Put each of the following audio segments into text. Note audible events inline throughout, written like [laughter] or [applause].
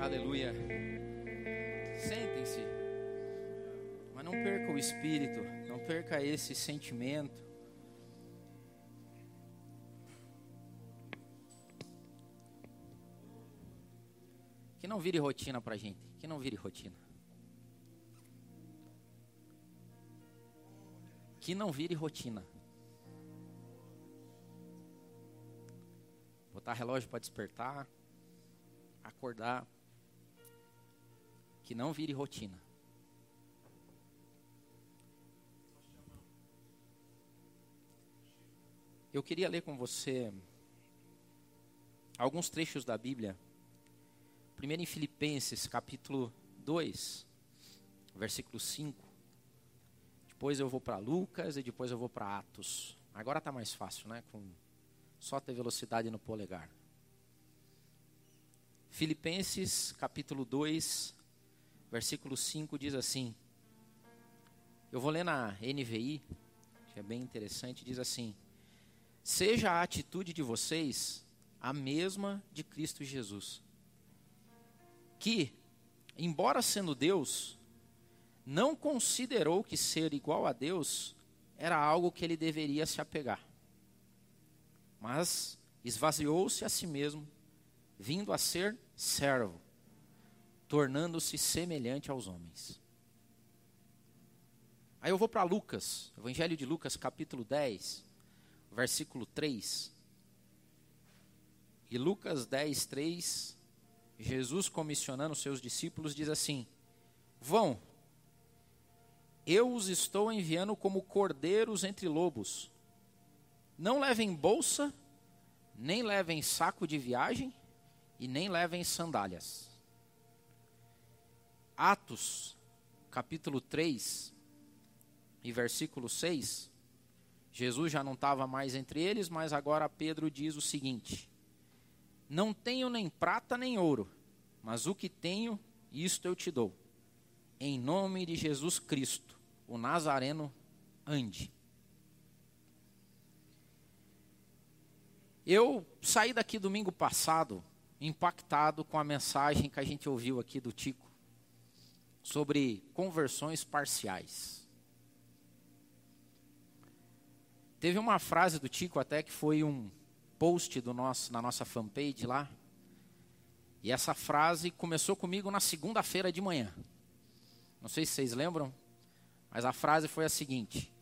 Aleluia. Sentem-se. Mas não perca o espírito, não perca esse sentimento. Que não vire rotina pra gente, que não vire rotina. Que não vire rotina. Botar relógio para despertar, acordar. Que não vire rotina. Eu queria ler com você alguns trechos da Bíblia. Primeiro em Filipenses, capítulo 2, versículo 5. Depois eu vou para Lucas e depois eu vou para Atos. Agora está mais fácil, né? Com só ter velocidade no polegar. Filipenses, capítulo 2, versículo 5 diz assim. Eu vou ler na NVI, que é bem interessante, diz assim: Seja a atitude de vocês a mesma de Cristo Jesus, que, embora sendo Deus, não considerou que ser igual a Deus era algo que ele deveria se apegar, mas esvaziou-se a si mesmo, vindo a ser servo, tornando-se semelhante aos homens. Aí eu vou para Lucas, Evangelho de Lucas, capítulo 10 versículo 3. E Lucas 10, 3, Jesus comissionando seus discípulos diz assim: Vão, eu os estou enviando como cordeiros entre lobos. Não levem bolsa, nem levem saco de viagem e nem levem sandálias. Atos, capítulo 3 e versículo 6 Jesus já não estava mais entre eles, mas agora Pedro diz o seguinte: Não tenho nem prata nem ouro, mas o que tenho, isto eu te dou. Em nome de Jesus Cristo, o Nazareno, ande. Eu saí daqui domingo passado impactado com a mensagem que a gente ouviu aqui do Tico sobre conversões parciais. Teve uma frase do Tico até que foi um post do nosso, na nossa fanpage lá. E essa frase começou comigo na segunda-feira de manhã. Não sei se vocês lembram, mas a frase foi a seguinte: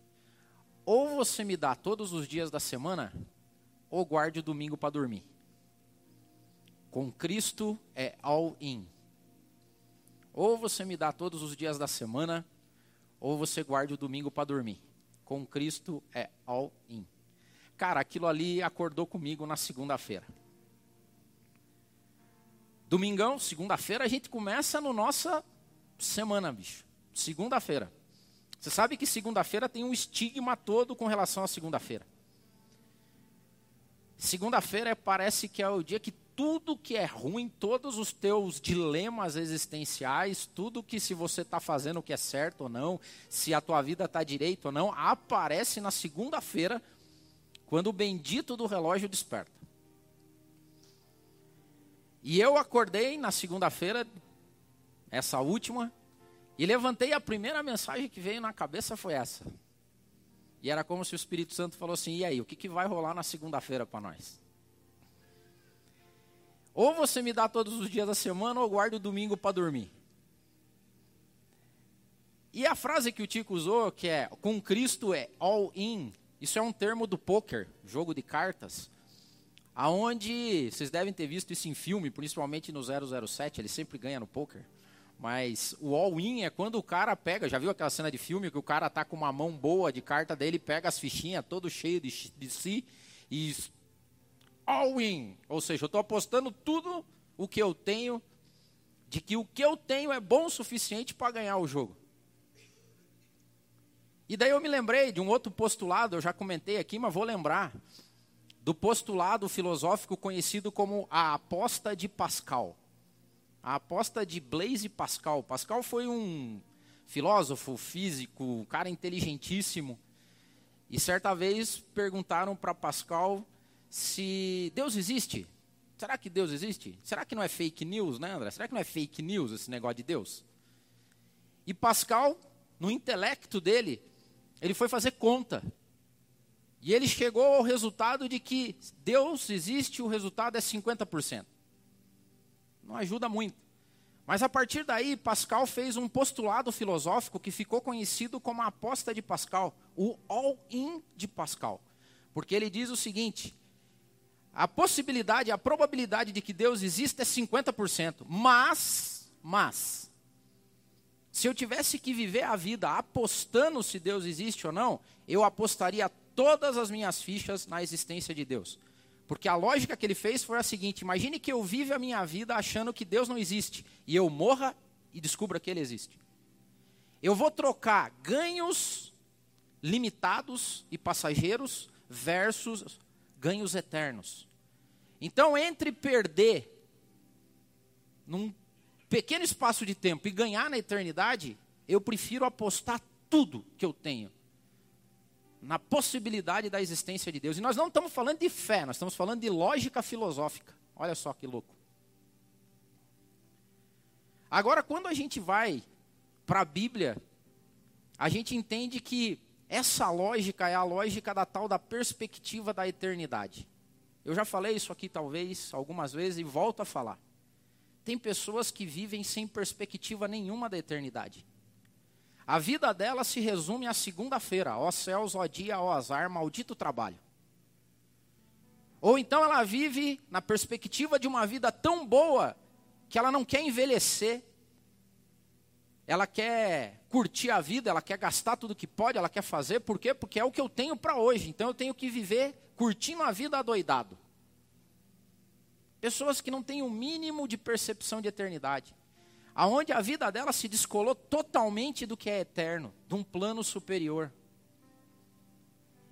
Ou você me dá todos os dias da semana, ou guarde o domingo para dormir. Com Cristo é all in. Ou você me dá todos os dias da semana, ou você guarde o domingo para dormir com Cristo é all in. Cara, aquilo ali acordou comigo na segunda-feira. Domingão, segunda-feira, a gente começa no nossa semana, bicho. Segunda-feira. Você sabe que segunda-feira tem um estigma todo com relação à segunda-feira. Segunda-feira parece que é o dia que tudo que é ruim, todos os teus dilemas existenciais, tudo que se você está fazendo o que é certo ou não, se a tua vida está direito ou não, aparece na segunda-feira, quando o bendito do relógio desperta. E eu acordei na segunda-feira, essa última, e levantei a primeira mensagem que veio na cabeça foi essa. E era como se o Espírito Santo falou assim: e aí, o que, que vai rolar na segunda-feira para nós? Ou você me dá todos os dias da semana, ou guardo o domingo para dormir. E a frase que o Tico usou, que é com Cristo é all in, isso é um termo do poker, jogo de cartas, aonde vocês devem ter visto isso em filme, principalmente no 007, ele sempre ganha no poker. Mas o all-in é quando o cara pega, já viu aquela cena de filme que o cara tá com uma mão boa de carta dele, pega as fichinhas todo cheio de, de si e all-in. Ou seja, eu estou apostando tudo o que eu tenho, de que o que eu tenho é bom o suficiente para ganhar o jogo. E daí eu me lembrei de um outro postulado, eu já comentei aqui, mas vou lembrar. Do postulado filosófico conhecido como a aposta de Pascal. A aposta de Blaise Pascal. Pascal foi um filósofo, físico, um cara inteligentíssimo. E certa vez perguntaram para Pascal se Deus existe. Será que Deus existe? Será que não é fake news, né, André? Será que não é fake news esse negócio de Deus? E Pascal, no intelecto dele, ele foi fazer conta. E ele chegou ao resultado de que Deus existe, o resultado é 50%. Não ajuda muito. Mas a partir daí, Pascal fez um postulado filosófico que ficou conhecido como a aposta de Pascal, o all-in de Pascal. Porque ele diz o seguinte: a possibilidade, a probabilidade de que Deus exista é 50%, mas, mas, se eu tivesse que viver a vida apostando se Deus existe ou não, eu apostaria todas as minhas fichas na existência de Deus. Porque a lógica que ele fez foi a seguinte: imagine que eu vive a minha vida achando que Deus não existe, e eu morra e descubra que ele existe. Eu vou trocar ganhos limitados e passageiros versus ganhos eternos. Então, entre perder num pequeno espaço de tempo e ganhar na eternidade, eu prefiro apostar tudo que eu tenho na possibilidade da existência de Deus. E nós não estamos falando de fé, nós estamos falando de lógica filosófica. Olha só que louco. Agora, quando a gente vai para a Bíblia, a gente entende que essa lógica é a lógica da tal da perspectiva da eternidade. Eu já falei isso aqui talvez algumas vezes e volto a falar. Tem pessoas que vivem sem perspectiva nenhuma da eternidade. A vida dela se resume à segunda-feira, ó céus, ó dia, ó azar, maldito trabalho. Ou então ela vive na perspectiva de uma vida tão boa que ela não quer envelhecer, ela quer curtir a vida, ela quer gastar tudo que pode, ela quer fazer, por quê? Porque é o que eu tenho para hoje, então eu tenho que viver curtindo a vida adoidado. Pessoas que não têm o mínimo de percepção de eternidade aonde a vida dela se descolou totalmente do que é eterno, de um plano superior.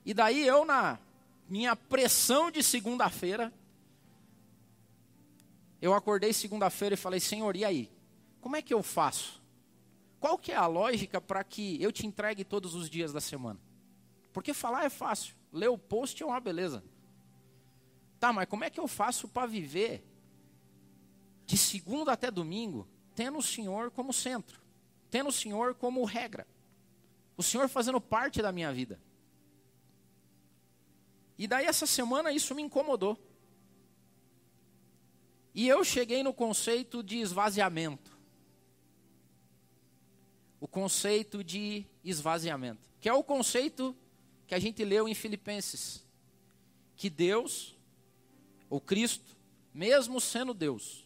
E daí eu, na minha pressão de segunda-feira, eu acordei segunda-feira e falei, Senhor, e aí? Como é que eu faço? Qual que é a lógica para que eu te entregue todos os dias da semana? Porque falar é fácil, ler o post é uma beleza. Tá, mas como é que eu faço para viver de segunda até domingo tendo o Senhor como centro, tendo o Senhor como regra, o Senhor fazendo parte da minha vida. E daí essa semana isso me incomodou. E eu cheguei no conceito de esvaziamento. O conceito de esvaziamento, que é o conceito que a gente leu em Filipenses, que Deus, o Cristo, mesmo sendo Deus,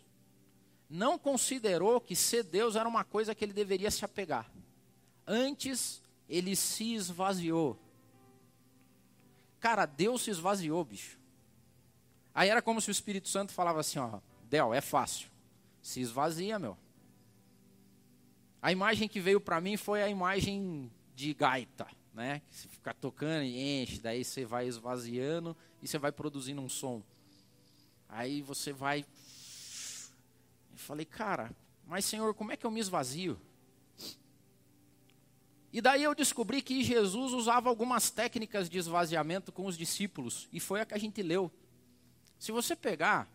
não considerou que ser Deus era uma coisa que ele deveria se apegar. Antes, ele se esvaziou. Cara, Deus se esvaziou, bicho. Aí era como se o Espírito Santo falava assim, ó, Del, é fácil. Se esvazia, meu. A imagem que veio para mim foi a imagem de gaita, né? Você fica tocando e enche, daí você vai esvaziando e você vai produzindo um som. Aí você vai falei, cara, mas Senhor, como é que eu me esvazio? E daí eu descobri que Jesus usava algumas técnicas de esvaziamento com os discípulos, e foi a que a gente leu. Se você pegar,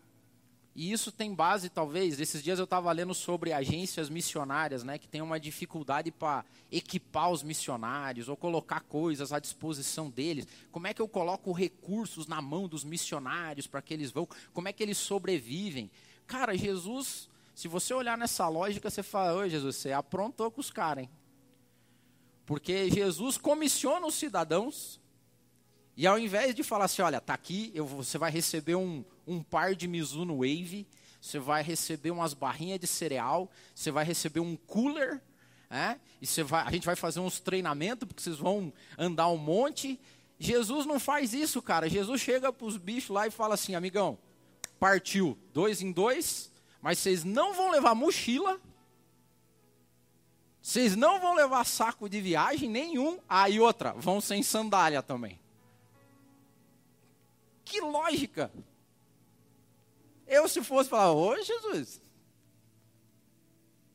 e isso tem base talvez, esses dias eu estava lendo sobre agências missionárias, né, que tem uma dificuldade para equipar os missionários, ou colocar coisas à disposição deles. Como é que eu coloco recursos na mão dos missionários para que eles vão, como é que eles sobrevivem? Cara, Jesus se você olhar nessa lógica, você fala, oi Jesus, você aprontou com os caras, hein? Porque Jesus comissiona os cidadãos, e ao invés de falar assim, olha, tá aqui, eu, você vai receber um, um par de Mizuno Wave, você vai receber umas barrinhas de cereal, você vai receber um cooler, né? e você vai, a gente vai fazer uns treinamentos, porque vocês vão andar um monte. Jesus não faz isso, cara. Jesus chega para os bichos lá e fala assim, amigão, partiu, dois em dois, mas vocês não vão levar mochila, vocês não vão levar saco de viagem nenhum. Ah, e outra, vão sem sandália também. Que lógica! Eu, se fosse falar, ô Jesus,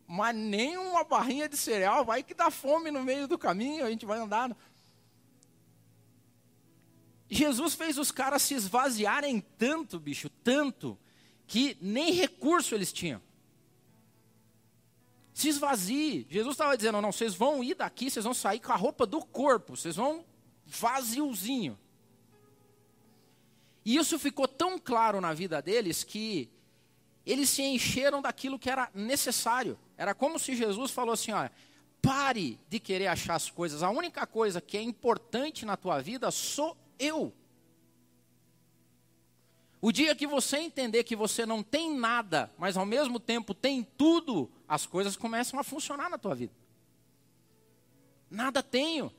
mas nem uma barrinha de cereal, vai que dá fome no meio do caminho, a gente vai andar. Jesus fez os caras se esvaziarem tanto, bicho, tanto, que nem recurso eles tinham. Se esvazie. Jesus estava dizendo: não, vocês vão ir daqui, vocês vão sair com a roupa do corpo, vocês vão vaziozinho. E isso ficou tão claro na vida deles que eles se encheram daquilo que era necessário. Era como se Jesus falou assim: olha, pare de querer achar as coisas. A única coisa que é importante na tua vida sou eu. O dia que você entender que você não tem nada, mas ao mesmo tempo tem tudo, as coisas começam a funcionar na tua vida. Nada tenho.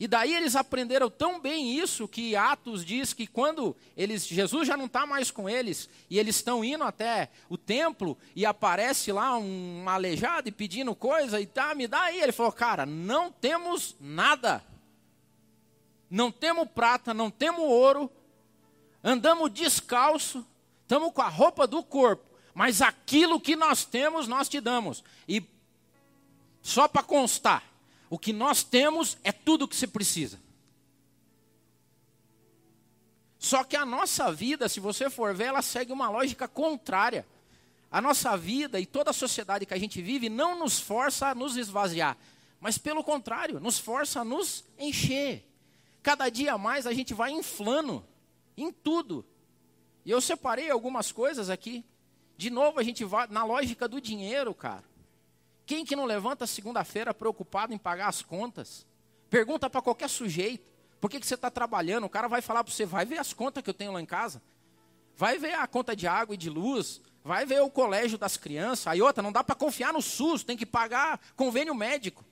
E daí eles aprenderam tão bem isso que Atos diz que quando eles Jesus já não está mais com eles e eles estão indo até o templo e aparece lá um aleijado e pedindo coisa e tá, me dá aí. Ele falou, cara, não temos nada. Não temos prata, não temos ouro, andamos descalço, estamos com a roupa do corpo, mas aquilo que nós temos, nós te damos. E só para constar, o que nós temos é tudo o que se precisa. Só que a nossa vida, se você for ver, ela segue uma lógica contrária. A nossa vida e toda a sociedade que a gente vive não nos força a nos esvaziar, mas pelo contrário, nos força a nos encher. Cada dia mais a gente vai inflando em tudo. E eu separei algumas coisas aqui. De novo, a gente vai na lógica do dinheiro, cara. Quem que não levanta segunda-feira preocupado em pagar as contas? Pergunta para qualquer sujeito. Por que, que você está trabalhando? O cara vai falar para você, vai ver as contas que eu tenho lá em casa. Vai ver a conta de água e de luz. Vai ver o colégio das crianças. Aí outra, não dá para confiar no SUS, tem que pagar convênio médico.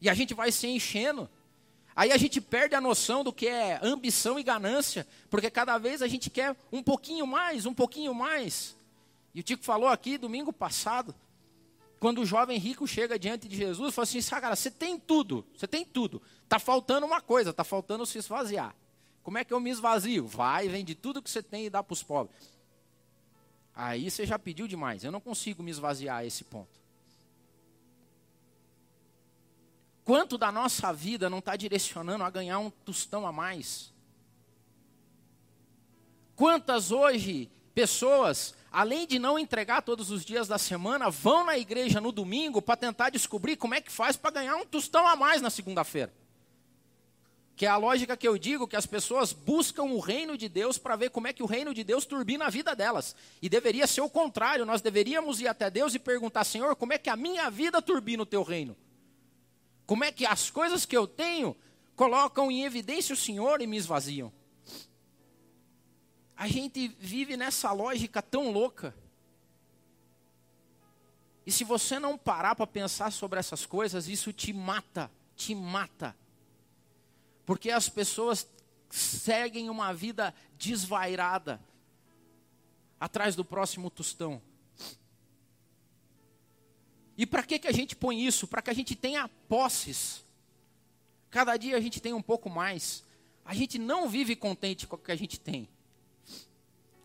E a gente vai se enchendo. Aí a gente perde a noção do que é ambição e ganância, porque cada vez a gente quer um pouquinho mais, um pouquinho mais. E o Tico falou aqui domingo passado, quando o jovem rico chega diante de Jesus, fala assim: cara, você tem tudo, você tem tudo. Está faltando uma coisa, está faltando se esvaziar. Como é que eu me esvazio? Vai, vende tudo que você tem e dá para os pobres. Aí você já pediu demais. Eu não consigo me esvaziar a esse ponto. Quanto da nossa vida não está direcionando a ganhar um tostão a mais? Quantas hoje pessoas, além de não entregar todos os dias da semana, vão na igreja no domingo para tentar descobrir como é que faz para ganhar um tostão a mais na segunda-feira? Que é a lógica que eu digo que as pessoas buscam o reino de Deus para ver como é que o reino de Deus turbina a vida delas. E deveria ser o contrário, nós deveríamos ir até Deus e perguntar: Senhor, como é que a minha vida turbina o teu reino? Como é que as coisas que eu tenho colocam em evidência o Senhor e me esvaziam? A gente vive nessa lógica tão louca. E se você não parar para pensar sobre essas coisas, isso te mata, te mata. Porque as pessoas seguem uma vida desvairada atrás do próximo tostão. E para que, que a gente põe isso? Para que a gente tenha posses. Cada dia a gente tem um pouco mais. A gente não vive contente com o que a gente tem.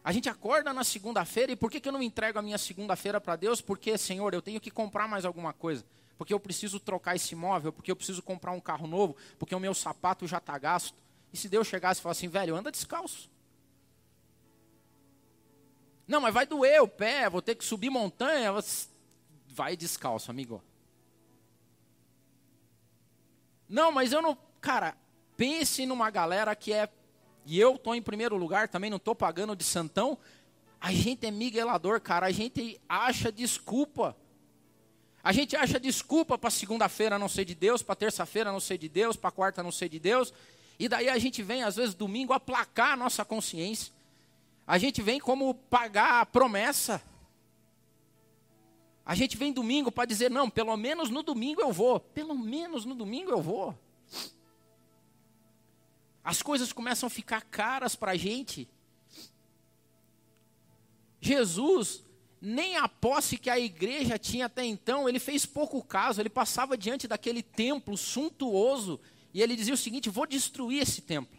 A gente acorda na segunda-feira e por que, que eu não entrego a minha segunda-feira para Deus? Porque, Senhor, eu tenho que comprar mais alguma coisa. Porque eu preciso trocar esse imóvel, porque eu preciso comprar um carro novo, porque o meu sapato já está gasto. E se Deus chegasse e falasse assim, velho, anda descalço. Não, mas vai doer o pé, vou ter que subir montanha vai descalço, amigo. Não, mas eu não. Cara, pense numa galera que é. E eu tô em primeiro lugar, também não tô pagando de santão. A gente é miguelador, cara. A gente acha desculpa. A gente acha desculpa para segunda-feira não ser de Deus, para terça-feira não ser de Deus, para quarta não ser de Deus. E daí a gente vem, às vezes, domingo, aplacar a nossa consciência. A gente vem como pagar a promessa. A gente vem domingo para dizer, não, pelo menos no domingo eu vou. Pelo menos no domingo eu vou. As coisas começam a ficar caras para a gente. Jesus, nem a posse que a igreja tinha até então, ele fez pouco caso. Ele passava diante daquele templo suntuoso e ele dizia o seguinte: vou destruir esse templo.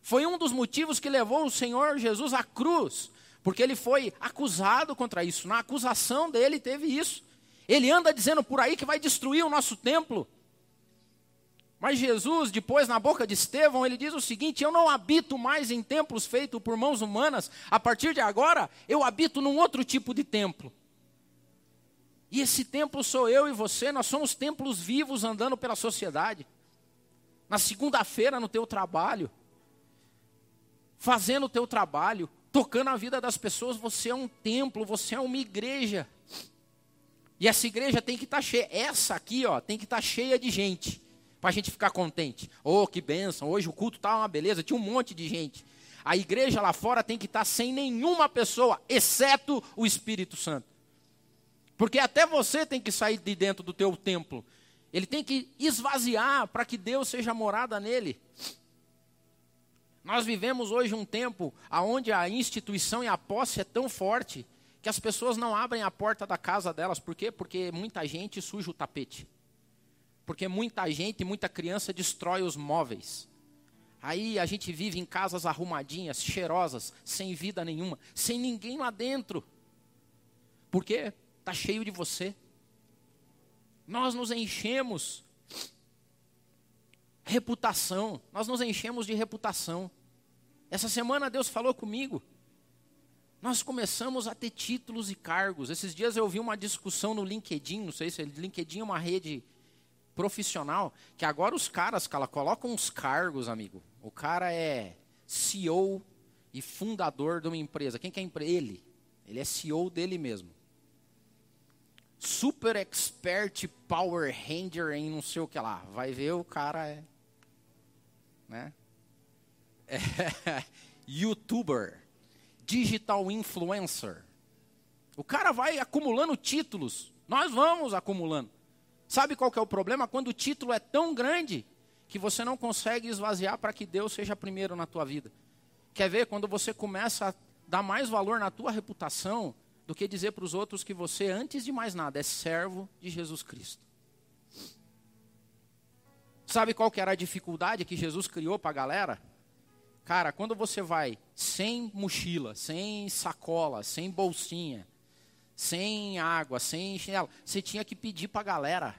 Foi um dos motivos que levou o Senhor Jesus à cruz. Porque ele foi acusado contra isso. Na acusação dele teve isso. Ele anda dizendo por aí que vai destruir o nosso templo. Mas Jesus, depois, na boca de Estevão, ele diz o seguinte: Eu não habito mais em templos feitos por mãos humanas, a partir de agora, eu habito num outro tipo de templo. E esse templo sou eu e você, nós somos templos vivos andando pela sociedade. Na segunda-feira, no teu trabalho, fazendo o teu trabalho, tocando a vida das pessoas, você é um templo, você é uma igreja. E essa igreja tem que estar tá cheia. Essa aqui, ó, tem que estar tá cheia de gente. Para a gente ficar contente. Oh, que bênção. Hoje o culto tá uma beleza. Tinha um monte de gente. A igreja lá fora tem que estar tá sem nenhuma pessoa, exceto o Espírito Santo. Porque até você tem que sair de dentro do teu templo. Ele tem que esvaziar para que Deus seja morada nele. Nós vivemos hoje um tempo onde a instituição e a posse é tão forte que as pessoas não abrem a porta da casa delas. Por quê? Porque muita gente suja o tapete. Porque muita gente, muita criança destrói os móveis. Aí a gente vive em casas arrumadinhas, cheirosas, sem vida nenhuma, sem ninguém lá dentro. Por quê? Está cheio de você. Nós nos enchemos reputação, nós nos enchemos de reputação. Essa semana Deus falou comigo nós começamos a ter títulos e cargos. Esses dias eu vi uma discussão no LinkedIn, não sei se é LinkedIn é uma rede profissional, que agora os caras, cara, colocam uns cargos, amigo. O cara é CEO e fundador de uma empresa. Quem que é empresa? Ele. Ele é CEO dele mesmo. Super expert power ranger em não sei o que lá. Vai ver o cara é, né? É, [laughs] YouTuber digital influencer. O cara vai acumulando títulos. Nós vamos acumulando. Sabe qual que é o problema? Quando o título é tão grande que você não consegue esvaziar para que Deus seja primeiro na tua vida. Quer ver quando você começa a dar mais valor na tua reputação do que dizer para os outros que você, antes de mais nada, é servo de Jesus Cristo. Sabe qual que era a dificuldade que Jesus criou para a galera? Cara, quando você vai sem mochila, sem sacola, sem bolsinha, sem água, sem chinelo, você tinha que pedir para a galera.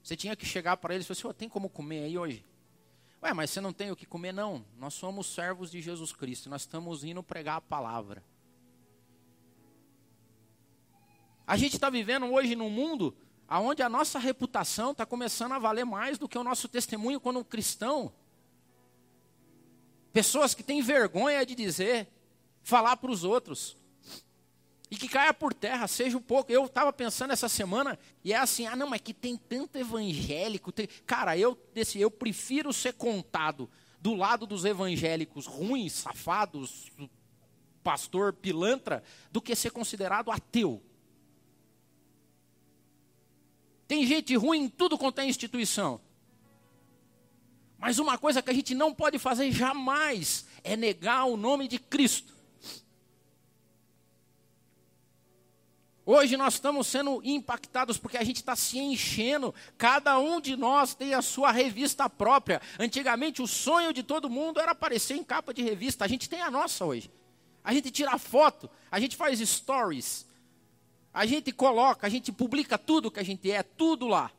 Você tinha que chegar para eles e falar assim, tem como comer aí hoje? Ué, mas você não tem o que comer? Não. Nós somos servos de Jesus Cristo. Nós estamos indo pregar a palavra. A gente está vivendo hoje num mundo onde a nossa reputação está começando a valer mais do que o nosso testemunho quando um cristão. Pessoas que têm vergonha de dizer, falar para os outros. E que caia por terra, seja um pouco. Eu estava pensando essa semana, e é assim, ah, não, mas que tem tanto evangélico. Tem... Cara, eu, desse, eu prefiro ser contado do lado dos evangélicos ruins, safados, pastor pilantra, do que ser considerado ateu. Tem gente ruim em tudo quanto é instituição. Mas uma coisa que a gente não pode fazer jamais é negar o nome de Cristo. Hoje nós estamos sendo impactados porque a gente está se enchendo. Cada um de nós tem a sua revista própria. Antigamente o sonho de todo mundo era aparecer em capa de revista. A gente tem a nossa hoje. A gente tira foto, a gente faz stories, a gente coloca, a gente publica tudo que a gente é, tudo lá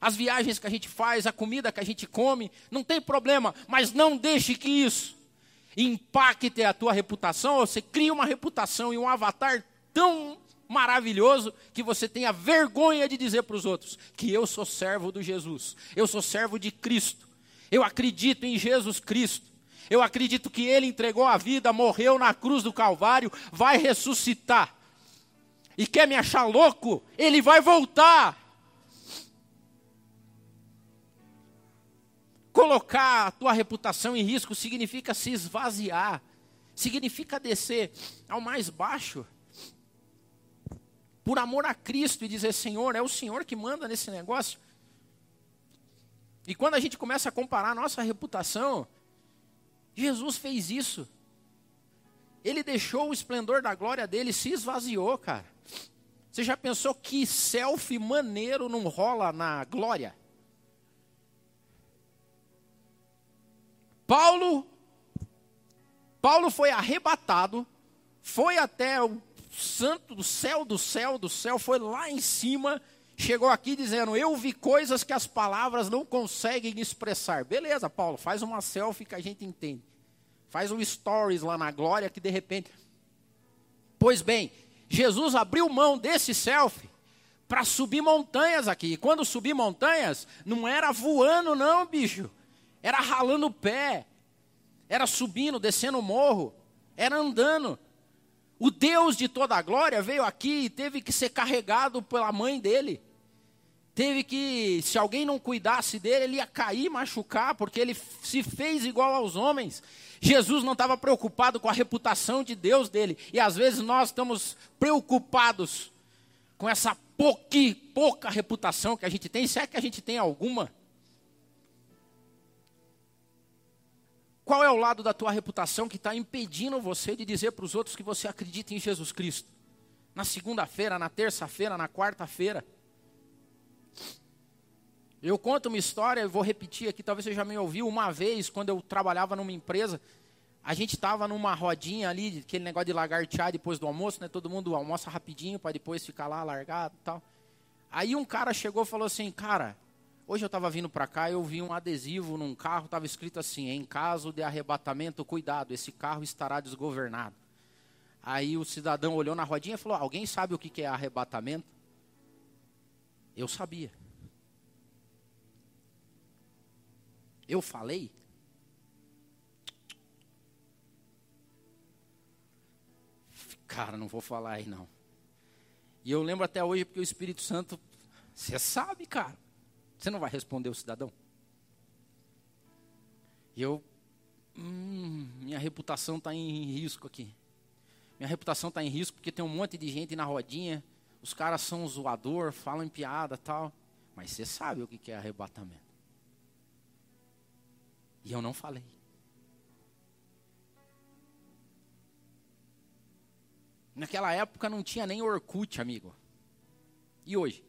as viagens que a gente faz, a comida que a gente come, não tem problema, mas não deixe que isso impacte a tua reputação, você cria uma reputação e um avatar tão maravilhoso que você tenha vergonha de dizer para os outros que eu sou servo do Jesus, eu sou servo de Cristo, eu acredito em Jesus Cristo. Eu acredito que ele entregou a vida, morreu na cruz do Calvário, vai ressuscitar. E quer me achar louco? Ele vai voltar. Colocar a tua reputação em risco significa se esvaziar, significa descer ao mais baixo. Por amor a Cristo e dizer: Senhor, é o Senhor que manda nesse negócio. E quando a gente começa a comparar a nossa reputação, Jesus fez isso. Ele deixou o esplendor da glória dele, se esvaziou, cara. Você já pensou que selfie maneiro não rola na glória? Paulo, Paulo foi arrebatado, foi até o santo do céu, do céu, do céu, foi lá em cima chegou aqui dizendo: Eu vi coisas que as palavras não conseguem expressar. Beleza, Paulo, faz uma selfie que a gente entende. Faz um stories lá na glória que de repente. Pois bem, Jesus abriu mão desse selfie para subir montanhas aqui. E quando subir montanhas, não era voando, não, bicho. Era ralando o pé. Era subindo, descendo o morro. Era andando. O Deus de toda a glória veio aqui e teve que ser carregado pela mãe dele. Teve que, se alguém não cuidasse dele, ele ia cair, machucar, porque ele se fez igual aos homens. Jesus não estava preocupado com a reputação de Deus dele. E às vezes nós estamos preocupados com essa pouqui, pouca reputação que a gente tem, se é que a gente tem alguma. Qual é o lado da tua reputação que está impedindo você de dizer para os outros que você acredita em Jesus Cristo? Na segunda-feira, na terça-feira, na quarta-feira. Eu conto uma história, eu vou repetir aqui, talvez você já me ouviu. Uma vez, quando eu trabalhava numa empresa, a gente estava numa rodinha ali, aquele negócio de lagartear depois do almoço, né? Todo mundo almoça rapidinho para depois ficar lá largado e tal. Aí um cara chegou e falou assim, cara, Hoje eu estava vindo para cá, eu vi um adesivo num carro, estava escrito assim: em caso de arrebatamento, cuidado, esse carro estará desgovernado. Aí o cidadão olhou na rodinha e falou: Alguém sabe o que é arrebatamento? Eu sabia. Eu falei? Cara, não vou falar aí não. E eu lembro até hoje porque o Espírito Santo, você sabe, cara. Você não vai responder o cidadão? E eu, hum, minha reputação está em risco aqui. Minha reputação está em risco porque tem um monte de gente na rodinha. Os caras são zoador, falam piada tal. Mas você sabe o que é arrebatamento. E eu não falei. Naquela época não tinha nem Orkut, amigo. E hoje?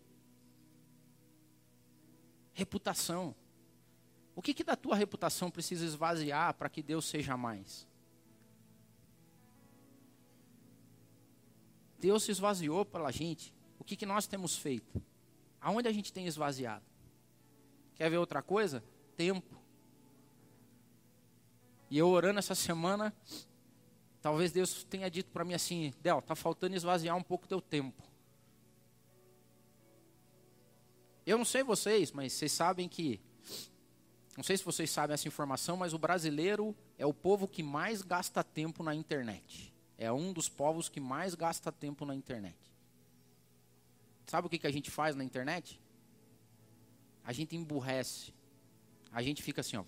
Reputação. O que, que da tua reputação precisa esvaziar para que Deus seja mais? Deus se esvaziou pela gente. O que, que nós temos feito? Aonde a gente tem esvaziado? Quer ver outra coisa? Tempo. E eu orando essa semana, talvez Deus tenha dito para mim assim: Del, tá faltando esvaziar um pouco teu tempo. Eu não sei vocês, mas vocês sabem que. Não sei se vocês sabem essa informação, mas o brasileiro é o povo que mais gasta tempo na internet. É um dos povos que mais gasta tempo na internet. Sabe o que, que a gente faz na internet? A gente emburrece. A gente fica assim, ó.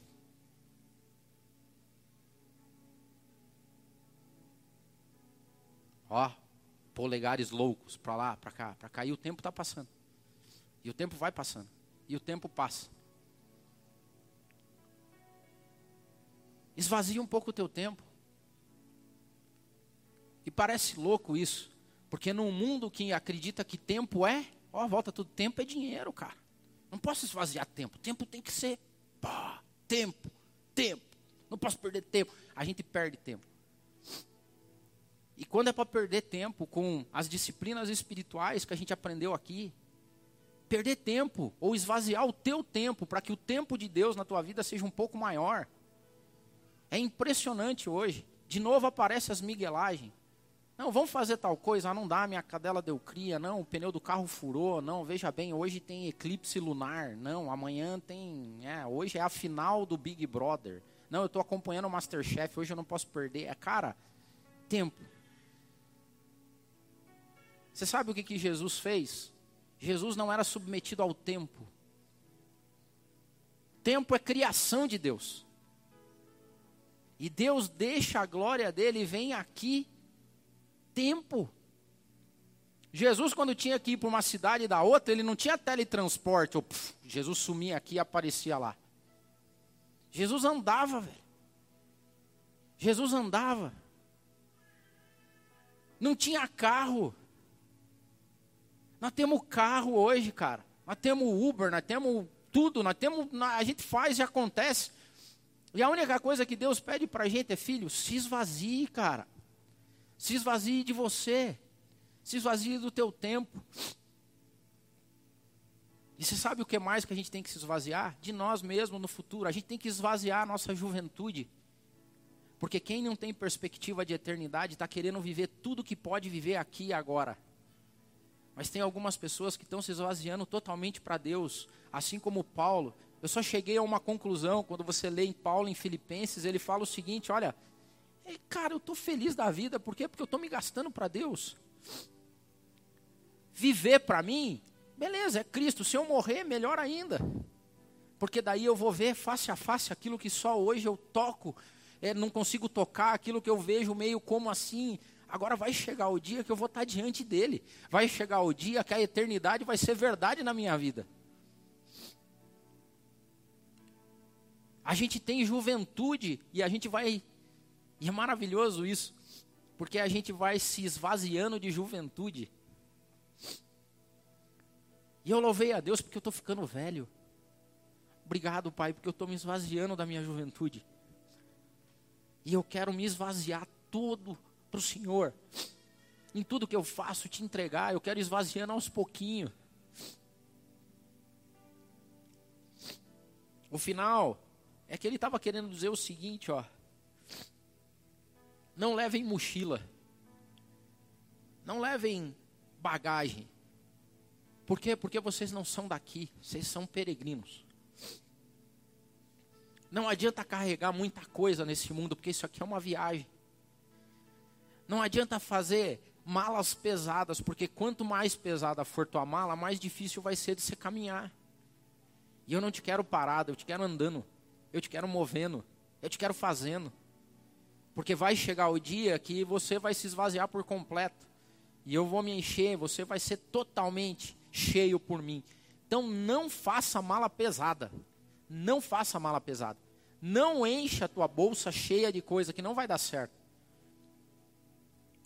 Ó, polegares loucos para lá, para cá, para cá, e o tempo está passando. E o tempo vai passando. E o tempo passa. Esvazia um pouco o teu tempo. E parece louco isso. Porque num mundo que acredita que tempo é, ó, volta tudo, tempo é dinheiro, cara. Não posso esvaziar tempo. Tempo tem que ser pá, tempo, tempo. Não posso perder tempo. A gente perde tempo. E quando é para perder tempo com as disciplinas espirituais que a gente aprendeu aqui, perder tempo ou esvaziar o teu tempo para que o tempo de Deus na tua vida seja um pouco maior. É impressionante hoje. De novo aparece as miguelagens. Não, vamos fazer tal coisa, ah, não dá, minha cadela deu cria, não, o pneu do carro furou, não, veja bem, hoje tem eclipse lunar, não, amanhã tem, é, hoje é a final do Big Brother. Não, eu estou acompanhando o Masterchef, hoje eu não posso perder. É, cara, tempo. Você sabe o que, que Jesus fez? Jesus não era submetido ao tempo. Tempo é criação de Deus. E Deus deixa a glória dele e vem aqui tempo. Jesus, quando tinha que ir para uma cidade da outra, ele não tinha teletransporte. Ou, puf, Jesus sumia aqui e aparecia lá. Jesus andava, velho. Jesus andava. Não tinha carro. Nós temos carro hoje, cara. Nós temos Uber, nós temos tudo, nós temos, a gente faz e acontece. E a única coisa que Deus pede para a gente é, filho, se esvazie, cara. Se esvazie de você. Se esvazie do teu tempo. E você sabe o que mais que a gente tem que se esvaziar? De nós mesmos no futuro. A gente tem que esvaziar a nossa juventude. Porque quem não tem perspectiva de eternidade está querendo viver tudo que pode viver aqui e agora. Mas tem algumas pessoas que estão se esvaziando totalmente para Deus, assim como Paulo. Eu só cheguei a uma conclusão quando você lê em Paulo em Filipenses, ele fala o seguinte: olha, cara, eu estou feliz da vida, por quê? Porque eu estou me gastando para Deus. Viver para mim Beleza, é Cristo. Se eu morrer, melhor ainda. Porque daí eu vou ver face a face aquilo que só hoje eu toco, é, não consigo tocar, aquilo que eu vejo meio como assim. Agora vai chegar o dia que eu vou estar diante dele. Vai chegar o dia que a eternidade vai ser verdade na minha vida. A gente tem juventude e a gente vai. E é maravilhoso isso, porque a gente vai se esvaziando de juventude. E eu louvei a Deus porque eu estou ficando velho. Obrigado, Pai, porque eu estou me esvaziando da minha juventude. E eu quero me esvaziar todo para o Senhor. Em tudo que eu faço, te entregar. Eu quero esvaziando aos pouquinhos. O final é que ele estava querendo dizer o seguinte, ó. Não levem mochila. Não levem bagagem. Por quê? Porque vocês não são daqui, vocês são peregrinos. Não adianta carregar muita coisa nesse mundo, porque isso aqui é uma viagem. Não adianta fazer malas pesadas, porque quanto mais pesada for tua mala, mais difícil vai ser de você caminhar. E eu não te quero parado, eu te quero andando, eu te quero movendo, eu te quero fazendo. Porque vai chegar o dia que você vai se esvaziar por completo. E eu vou me encher, você vai ser totalmente cheio por mim. Então não faça mala pesada. Não faça mala pesada. Não encha a tua bolsa cheia de coisa que não vai dar certo.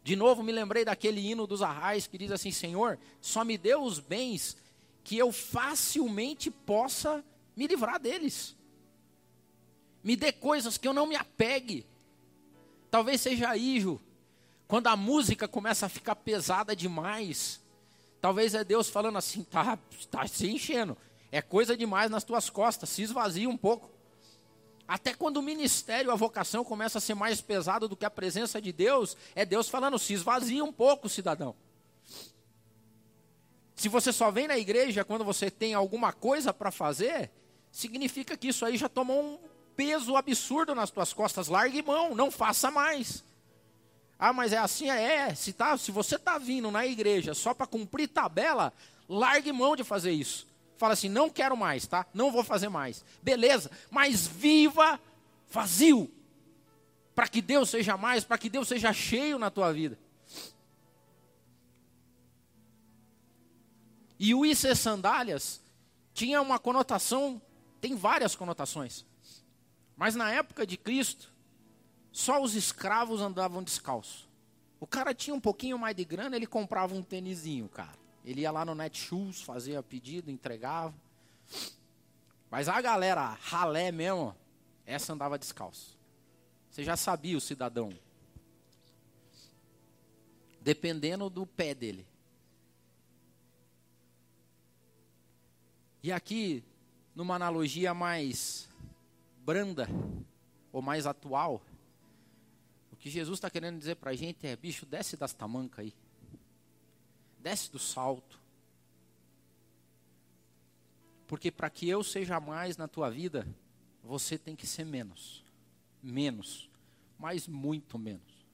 De novo, me lembrei daquele hino dos arrais que diz assim: Senhor, só me dê os bens que eu facilmente possa me livrar deles. Me dê coisas que eu não me apegue. Talvez seja aí, Ju, quando a música começa a ficar pesada demais, Talvez é Deus falando assim, tá, tá se enchendo. É coisa demais nas tuas costas, se esvazia um pouco. Até quando o ministério, a vocação começa a ser mais pesado do que a presença de Deus, é Deus falando, se esvazia um pouco, cidadão. Se você só vem na igreja quando você tem alguma coisa para fazer, significa que isso aí já tomou um peso absurdo nas tuas costas. Largue mão, não faça mais. Ah, mas é assim? É, se, tá, se você está vindo na igreja só para cumprir tabela, largue mão de fazer isso. Fala assim, não quero mais, tá? Não vou fazer mais. Beleza, mas viva vazio. Para que Deus seja mais, para que Deus seja cheio na tua vida. E o IC Sandálias tinha uma conotação, tem várias conotações. Mas na época de Cristo, só os escravos andavam descalços. O cara tinha um pouquinho mais de grana, ele comprava um tênisinho, cara. Ele ia lá no Netshoes, fazia pedido, entregava. Mas a galera ralé mesmo, essa andava descalço. Você já sabia o cidadão. Dependendo do pé dele. E aqui, numa analogia mais branda, ou mais atual, que Jesus está querendo dizer para a gente é: bicho, desce das tamancas aí. Desce do salto. Porque para que eu seja mais na tua vida, você tem que ser menos. Menos. Mas muito menos.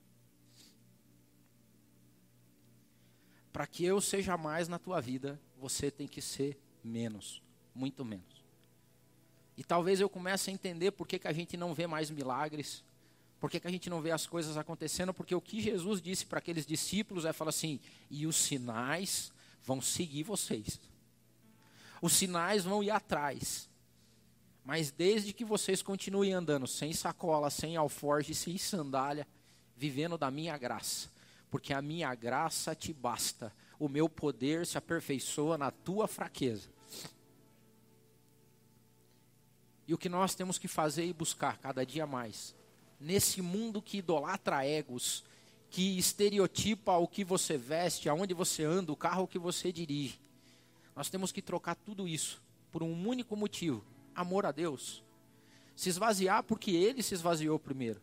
Para que eu seja mais na tua vida, você tem que ser menos. Muito menos. E talvez eu comece a entender por que, que a gente não vê mais milagres por que, que a gente não vê as coisas acontecendo? Porque o que Jesus disse para aqueles discípulos é falar assim: e os sinais vão seguir vocês. Os sinais vão ir atrás. Mas desde que vocês continuem andando sem sacola, sem alforge, sem sandália, vivendo da minha graça, porque a minha graça te basta, o meu poder se aperfeiçoa na tua fraqueza. E o que nós temos que fazer e buscar cada dia mais nesse mundo que idolatra egos, que estereotipa o que você veste, aonde você anda, o carro que você dirige. Nós temos que trocar tudo isso por um único motivo: amor a Deus. Se esvaziar porque ele se esvaziou primeiro.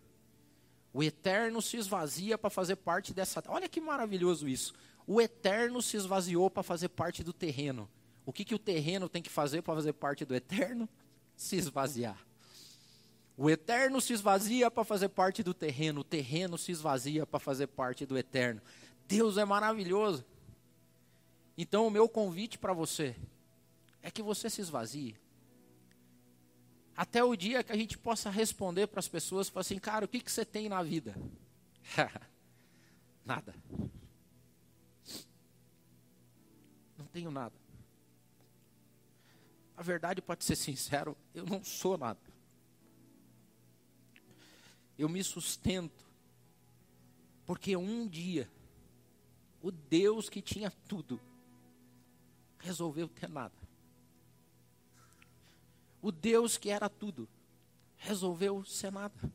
O eterno se esvazia para fazer parte dessa. Olha que maravilhoso isso. O eterno se esvaziou para fazer parte do terreno. O que, que o terreno tem que fazer para fazer parte do eterno? Se esvaziar. O eterno se esvazia para fazer parte do terreno, o terreno se esvazia para fazer parte do eterno. Deus é maravilhoso. Então, o meu convite para você é que você se esvazie. Até o dia que a gente possa responder para as pessoas, falar assim, cara, o que, que você tem na vida? [laughs] nada. Não tenho nada. A verdade, pode ser sincero, eu não sou nada. Eu me sustento, porque um dia, o Deus que tinha tudo, resolveu ter nada. O Deus que era tudo, resolveu ser nada.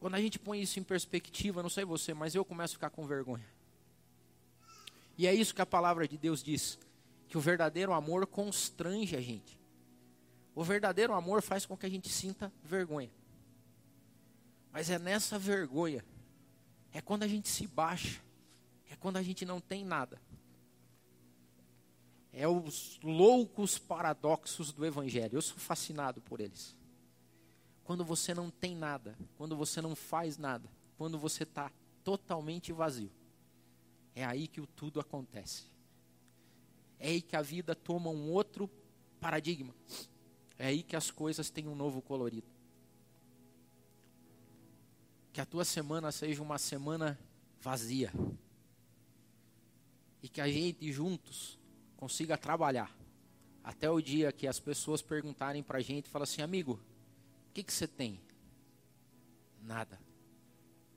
Quando a gente põe isso em perspectiva, não sei você, mas eu começo a ficar com vergonha. E é isso que a palavra de Deus diz: que o verdadeiro amor constrange a gente. O verdadeiro amor faz com que a gente sinta vergonha. Mas é nessa vergonha, é quando a gente se baixa, é quando a gente não tem nada. É os loucos paradoxos do Evangelho. Eu sou fascinado por eles. Quando você não tem nada, quando você não faz nada, quando você está totalmente vazio, é aí que o tudo acontece. É aí que a vida toma um outro paradigma. É aí que as coisas têm um novo colorido. Que a tua semana seja uma semana vazia. E que a gente juntos consiga trabalhar. Até o dia que as pessoas perguntarem para a gente, fala assim, amigo, o que, que você tem? Nada.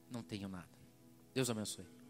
Não tenho nada. Deus abençoe.